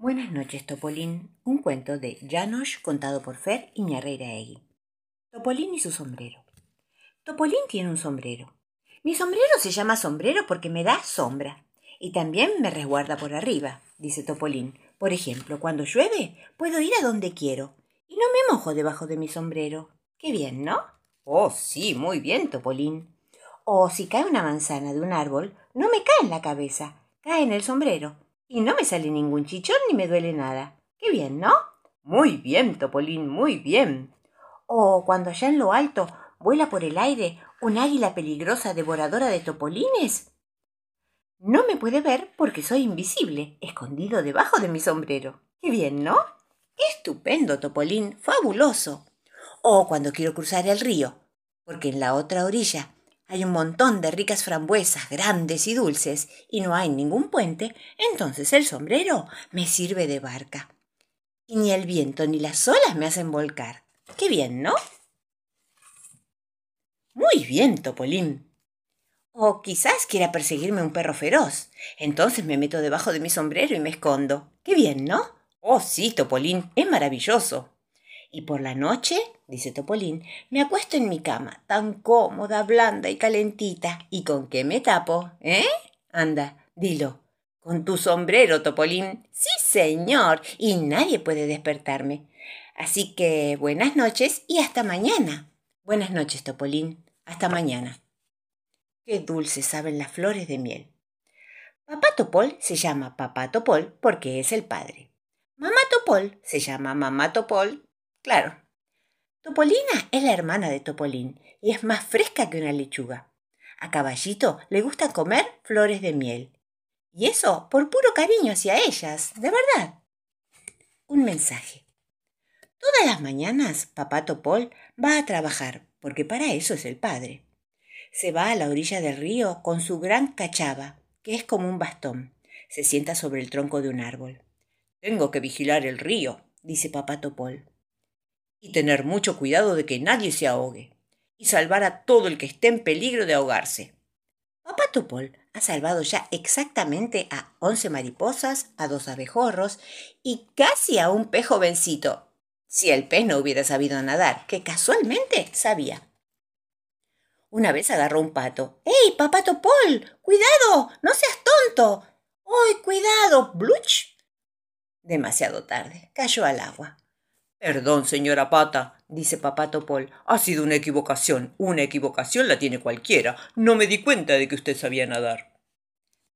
Buenas noches, Topolín. Un cuento de Janosch contado por Fer y Egui. Topolín y su sombrero. Topolín tiene un sombrero. Mi sombrero se llama sombrero porque me da sombra. Y también me resguarda por arriba, dice Topolín. Por ejemplo, cuando llueve, puedo ir a donde quiero. Y no me mojo debajo de mi sombrero. Qué bien, ¿no? Oh, sí, muy bien, Topolín. O si cae una manzana de un árbol, no me cae en la cabeza, cae en el sombrero y no me sale ningún chichón ni me duele nada. Qué bien, ¿no? Muy bien, Topolín, muy bien. O cuando allá en lo alto vuela por el aire un águila peligrosa devoradora de topolines. No me puede ver porque soy invisible, escondido debajo de mi sombrero. Qué bien, ¿no? Estupendo, Topolín, fabuloso. O cuando quiero cruzar el río, porque en la otra orilla hay un montón de ricas frambuesas grandes y dulces y no hay ningún puente, entonces el sombrero me sirve de barca. Y ni el viento ni las olas me hacen volcar. Qué bien, ¿no? Muy bien, Topolín. O quizás quiera perseguirme un perro feroz. Entonces me meto debajo de mi sombrero y me escondo. Qué bien, ¿no? Oh, sí, Topolín, es maravilloso. Y por la noche, dice Topolín, me acuesto en mi cama, tan cómoda, blanda y calentita. ¿Y con qué me tapo? ¿Eh? Anda, dilo. Con tu sombrero, Topolín. Sí, señor. Y nadie puede despertarme. Así que buenas noches y hasta mañana. Buenas noches, Topolín. Hasta mañana. Qué dulces saben las flores de miel. Papá Topol se llama Papá Topol porque es el padre. Mamá Topol se llama Mamá Topol Claro. Topolina es la hermana de Topolín y es más fresca que una lechuga. A Caballito le gusta comer flores de miel. Y eso por puro cariño hacia ellas, de verdad. Un mensaje. Todas las mañanas papá Topol va a trabajar, porque para eso es el padre. Se va a la orilla del río con su gran cachava, que es como un bastón. Se sienta sobre el tronco de un árbol. Tengo que vigilar el río, dice papá Topol y tener mucho cuidado de que nadie se ahogue, y salvar a todo el que esté en peligro de ahogarse. Papá Tupol ha salvado ya exactamente a once mariposas, a dos abejorros y casi a un pez jovencito, si el pez no hubiera sabido nadar, que casualmente sabía. Una vez agarró un pato. ¡Ey, papá Topol! ¡Cuidado! ¡No seas tonto! ¡Ay, cuidado! ¡Bluch! Demasiado tarde. Cayó al agua. Perdón, señora Pata, dice papá Topol. Ha sido una equivocación. Una equivocación la tiene cualquiera. No me di cuenta de que usted sabía nadar.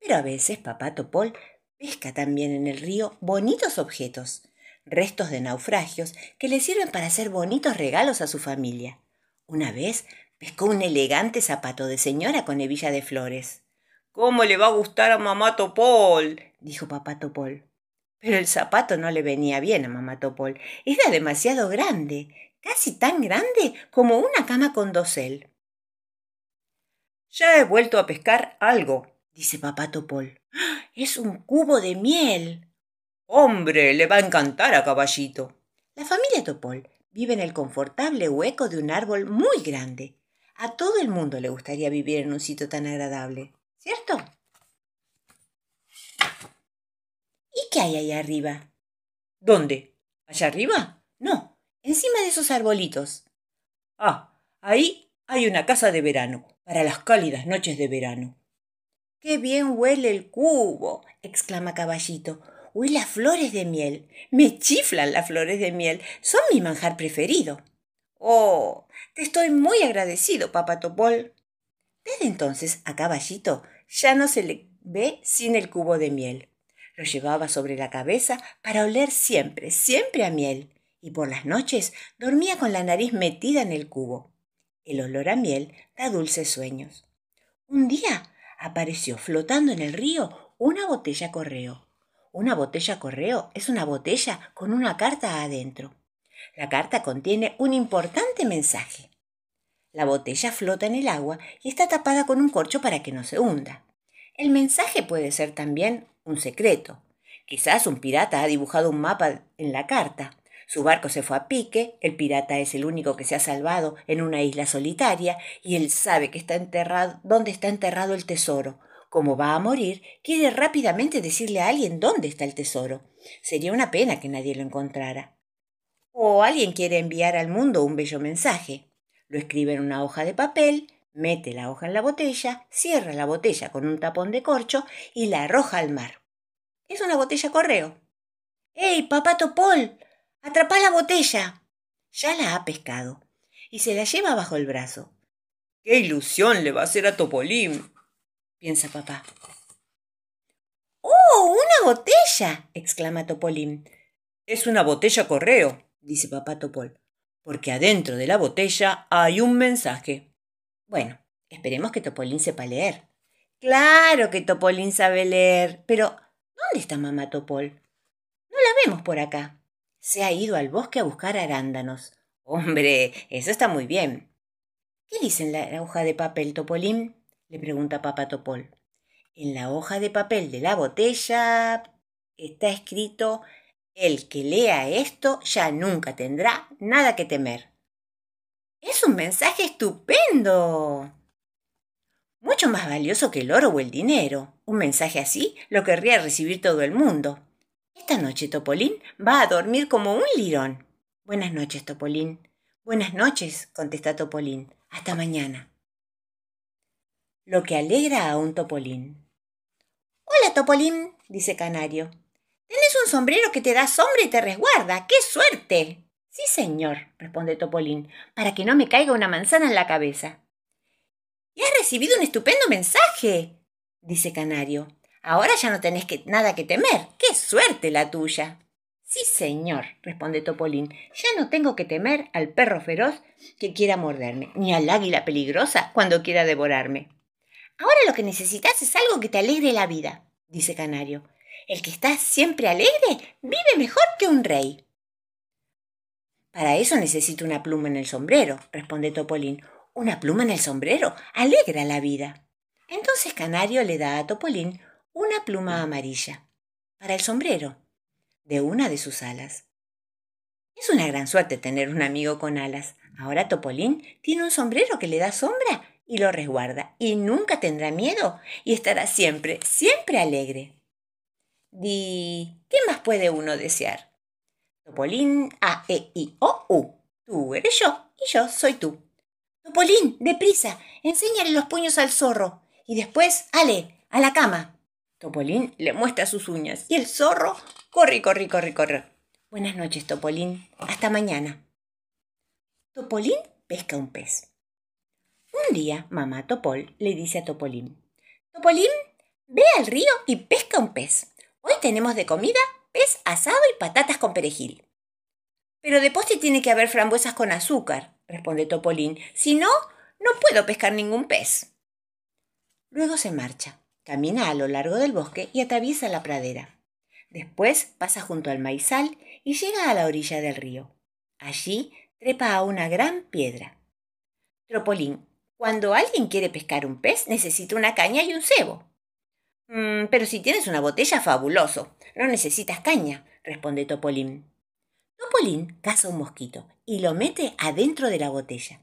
Pero a veces papá Topol pesca también en el río bonitos objetos, restos de naufragios que le sirven para hacer bonitos regalos a su familia. Una vez pescó un elegante zapato de señora con hebilla de flores. ¿Cómo le va a gustar a mamá Topol? dijo papá Topol. Pero el zapato no le venía bien a mamá Topol. Era demasiado grande, casi tan grande como una cama con dosel. Ya he vuelto a pescar algo, dice papá Topol. Es un cubo de miel. Hombre, le va a encantar a caballito. La familia Topol vive en el confortable hueco de un árbol muy grande. A todo el mundo le gustaría vivir en un sitio tan agradable, ¿cierto? Qué hay allá arriba? ¿Dónde? ¿Allá arriba? No, encima de esos arbolitos. Ah, ahí hay una casa de verano, para las cálidas noches de verano. ¡Qué bien huele el cubo! exclama Caballito. ¡Uy, las flores de miel! Me chiflan las flores de miel. Son mi manjar preferido. Oh, te estoy muy agradecido, papá Topol. Desde entonces a Caballito ya no se le ve sin el cubo de miel. Lo llevaba sobre la cabeza para oler siempre, siempre a miel, y por las noches dormía con la nariz metida en el cubo. El olor a miel da dulces sueños. Un día apareció flotando en el río una botella correo. Una botella correo es una botella con una carta adentro. La carta contiene un importante mensaje. La botella flota en el agua y está tapada con un corcho para que no se hunda. El mensaje puede ser también un secreto. Quizás un pirata ha dibujado un mapa en la carta. Su barco se fue a pique, el pirata es el único que se ha salvado en una isla solitaria y él sabe que está enterrado, dónde está enterrado el tesoro. Como va a morir, quiere rápidamente decirle a alguien dónde está el tesoro. Sería una pena que nadie lo encontrara. O alguien quiere enviar al mundo un bello mensaje. Lo escribe en una hoja de papel, mete la hoja en la botella, cierra la botella con un tapón de corcho y la arroja al mar. Es una botella correo. ¡Ey, papá Topol! ¡Atrapá la botella! Ya la ha pescado y se la lleva bajo el brazo. ¡Qué ilusión le va a hacer a Topolín! piensa papá. ¡Oh, una botella! exclama Topolín. Es una botella correo, dice papá Topol, porque adentro de la botella hay un mensaje. Bueno, esperemos que Topolín sepa leer. Claro que Topolín sabe leer, pero ¿dónde está mamá Topol? No la vemos por acá. Se ha ido al bosque a buscar arándanos. Hombre, eso está muy bien. ¿Qué dice en la hoja de papel, Topolín? le pregunta papá Topol. En la hoja de papel de la botella está escrito el que lea esto ya nunca tendrá nada que temer. Es un mensaje estupendo. Mucho más valioso que el oro o el dinero. Un mensaje así lo querría recibir todo el mundo. Esta noche Topolín va a dormir como un lirón. Buenas noches, Topolín. Buenas noches, contesta Topolín. Hasta mañana. Lo que alegra a un Topolín. Hola, Topolín, dice Canario. Tienes un sombrero que te da sombra y te resguarda. ¡Qué suerte! Sí, señor, responde Topolín, para que no me caiga una manzana en la cabeza. Y has recibido un estupendo mensaje, dice Canario. Ahora ya no tenés nada que temer. ¡Qué suerte la tuya! Sí, señor, responde Topolín. Ya no tengo que temer al perro feroz que quiera morderme, ni al águila peligrosa cuando quiera devorarme. Ahora lo que necesitas es algo que te alegre la vida, dice Canario. El que está siempre alegre vive mejor que un rey. Para eso necesito una pluma en el sombrero, responde Topolín. Una pluma en el sombrero alegra la vida. Entonces Canario le da a Topolín una pluma amarilla para el sombrero de una de sus alas. Es una gran suerte tener un amigo con alas. Ahora Topolín tiene un sombrero que le da sombra y lo resguarda, y nunca tendrá miedo, y estará siempre, siempre alegre. Di, ¿qué más puede uno desear? Topolín, A, E, I, O, U. Tú eres yo, y yo soy tú. Topolín, deprisa, enséñale los puños al zorro, y después, ale, a la cama. Topolín le muestra sus uñas, y el zorro corre, corre, corre, corre. Buenas noches, Topolín. Hasta mañana. Topolín pesca un pez. Un día, mamá Topol le dice a Topolín, Topolín, ve al río y pesca un pez. Hoy tenemos de comida pez asado y patatas con perejil. Pero de postre tiene que haber frambuesas con azúcar, responde Topolín. Si no, no puedo pescar ningún pez. Luego se marcha, camina a lo largo del bosque y atraviesa la pradera. Después pasa junto al maizal y llega a la orilla del río. Allí trepa a una gran piedra. Topolín cuando alguien quiere pescar un pez, necesita una caña y un cebo. Mm, pero si tienes una botella, fabuloso. No necesitas caña, responde Topolín. Topolín caza un mosquito y lo mete adentro de la botella.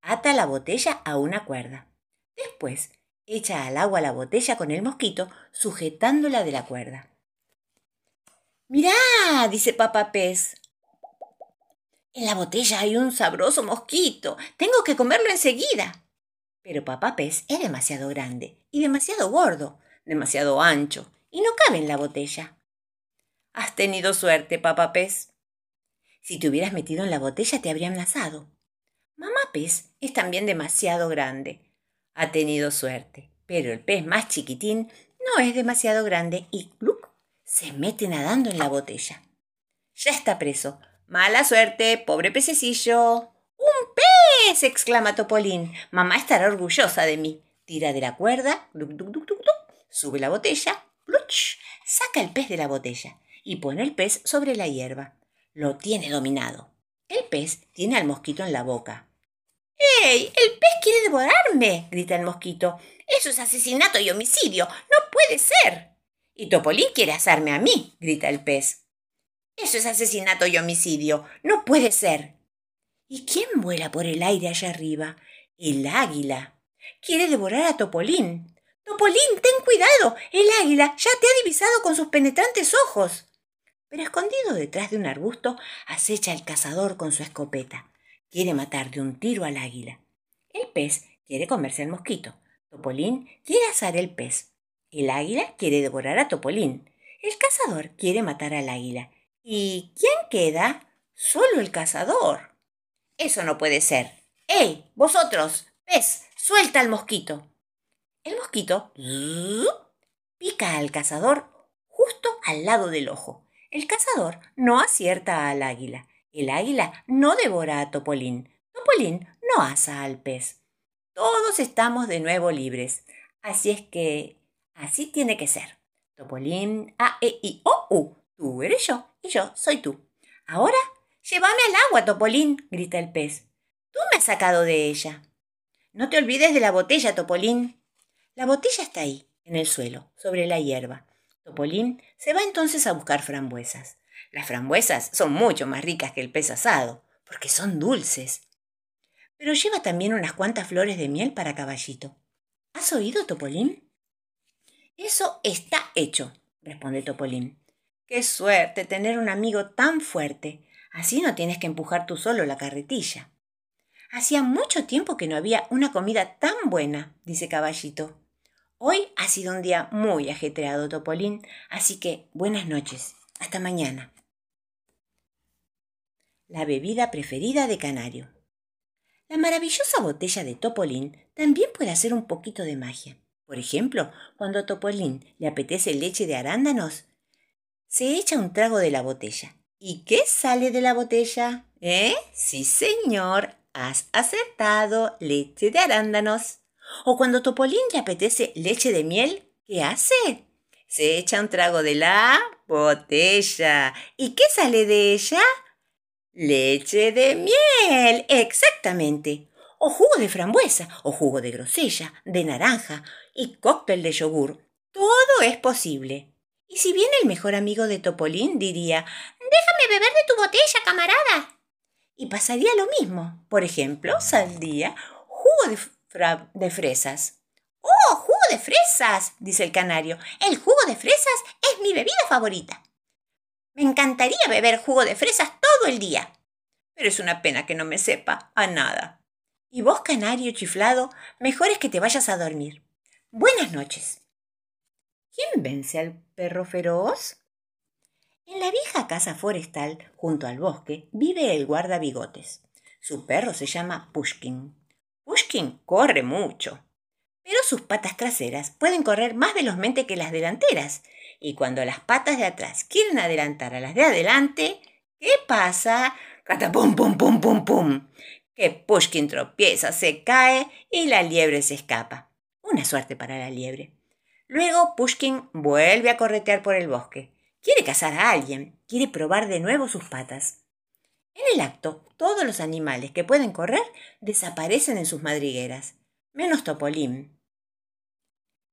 Ata la botella a una cuerda. Después echa al agua la botella con el mosquito, sujetándola de la cuerda. Mirá, dice papá pez, en la botella hay un sabroso mosquito. Tengo que comerlo enseguida. Pero papá pez es demasiado grande y demasiado gordo, demasiado ancho, y no cabe en la botella. Has tenido suerte, papá pez. Si te hubieras metido en la botella te habrían lazado. Mamá pez es también demasiado grande. Ha tenido suerte, pero el pez más chiquitín no es demasiado grande y se mete nadando en la botella. Ya está preso. Mala suerte, pobre pececillo. ¡Un pez! exclama Topolín. Mamá estará orgullosa de mí. Tira de la cuerda, sube la botella, ¡pluch! saca el pez de la botella y pone el pez sobre la hierba. Lo tiene dominado. El pez tiene al mosquito en la boca. ¡Ey! ¡El pez quiere devorarme! grita el mosquito. Eso es asesinato y homicidio. No puede ser. Y Topolín quiere asarme a mí, grita el pez. Eso es asesinato y homicidio. No puede ser. ¿Y quién vuela por el aire allá arriba? El águila. Quiere devorar a Topolín. Topolín, ten cuidado. El águila ya te ha divisado con sus penetrantes ojos. Pero escondido detrás de un arbusto, acecha el cazador con su escopeta. Quiere matar de un tiro al águila. El pez quiere comerse al mosquito. Topolín quiere asar el pez. El águila quiere devorar a Topolín. El cazador quiere matar al águila. ¿Y quién queda? Solo el cazador. Eso no puede ser. ¡Ey! Vosotros, pez, suelta al mosquito. El mosquito pica al cazador justo al lado del ojo. El cazador no acierta al águila. El águila no devora a Topolín. Topolín no asa al pez. Todos estamos de nuevo libres. Así es que así tiene que ser. Topolín, A, E, I, O, U. Tú eres yo y yo soy tú. Ahora, llévame al agua, Topolín, grita el pez. Tú me has sacado de ella. No te olvides de la botella, Topolín. La botella está ahí, en el suelo, sobre la hierba. Topolín se va entonces a buscar frambuesas. Las frambuesas son mucho más ricas que el pez asado, porque son dulces. Pero lleva también unas cuantas flores de miel para caballito. ¿Has oído, Topolín? Eso está hecho, responde Topolín. Qué suerte tener un amigo tan fuerte. Así no tienes que empujar tú solo la carretilla. Hacía mucho tiempo que no había una comida tan buena, dice Caballito. Hoy ha sido un día muy ajetreado, Topolín, así que buenas noches. Hasta mañana. La bebida preferida de Canario. La maravillosa botella de Topolín también puede hacer un poquito de magia. Por ejemplo, cuando a Topolín le apetece leche de arándanos, se echa un trago de la botella. ¿Y qué sale de la botella? ¿Eh? Sí, señor, has acertado leche de arándanos. O cuando Topolín le apetece leche de miel, ¿qué hace? Se echa un trago de la botella. ¿Y qué sale de ella? Leche de miel, exactamente. O jugo de frambuesa, o jugo de grosella, de naranja y cóctel de yogur. Todo es posible. Y si viene el mejor amigo de Topolín, diría, déjame beber de tu botella, camarada. Y pasaría lo mismo. Por ejemplo, saldría jugo de de fresas. ¡Oh, jugo de fresas! dice el canario. El jugo de fresas es mi bebida favorita. Me encantaría beber jugo de fresas todo el día. Pero es una pena que no me sepa a nada. Y vos, canario chiflado, mejor es que te vayas a dormir. Buenas noches. ¿Quién vence al perro feroz? En la vieja casa forestal, junto al bosque, vive el guardabigotes. Su perro se llama Pushkin. Corre mucho, pero sus patas traseras pueden correr más velozmente que las delanteras, y cuando las patas de atrás quieren adelantar a las de adelante, ¿qué pasa? Catapum, pum, pum, pum, pum. Que Pushkin tropieza, se cae y la liebre se escapa. Una suerte para la liebre. Luego Pushkin vuelve a corretear por el bosque. Quiere cazar a alguien, quiere probar de nuevo sus patas. En el acto, todos los animales que pueden correr desaparecen en sus madrigueras, menos Topolín.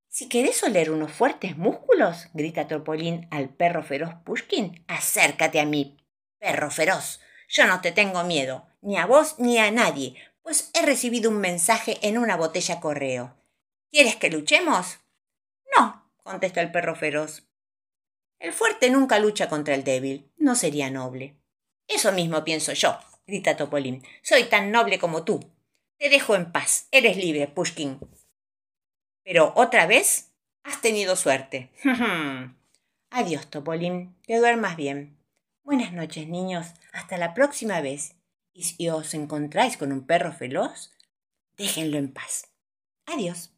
Si querés oler unos fuertes músculos, grita Topolín al perro feroz Pushkin, acércate a mí, perro feroz. Yo no te tengo miedo, ni a vos ni a nadie, pues he recibido un mensaje en una botella correo. ¿Quieres que luchemos? No, contesta el perro feroz. El fuerte nunca lucha contra el débil, no sería noble. Eso mismo pienso yo, grita Topolín. Soy tan noble como tú. Te dejo en paz. Eres libre, Pushkin. Pero otra vez has tenido suerte. Adiós, Topolín. Que duermas bien. Buenas noches, niños. Hasta la próxima vez. Y si os encontráis con un perro feroz, déjenlo en paz. Adiós.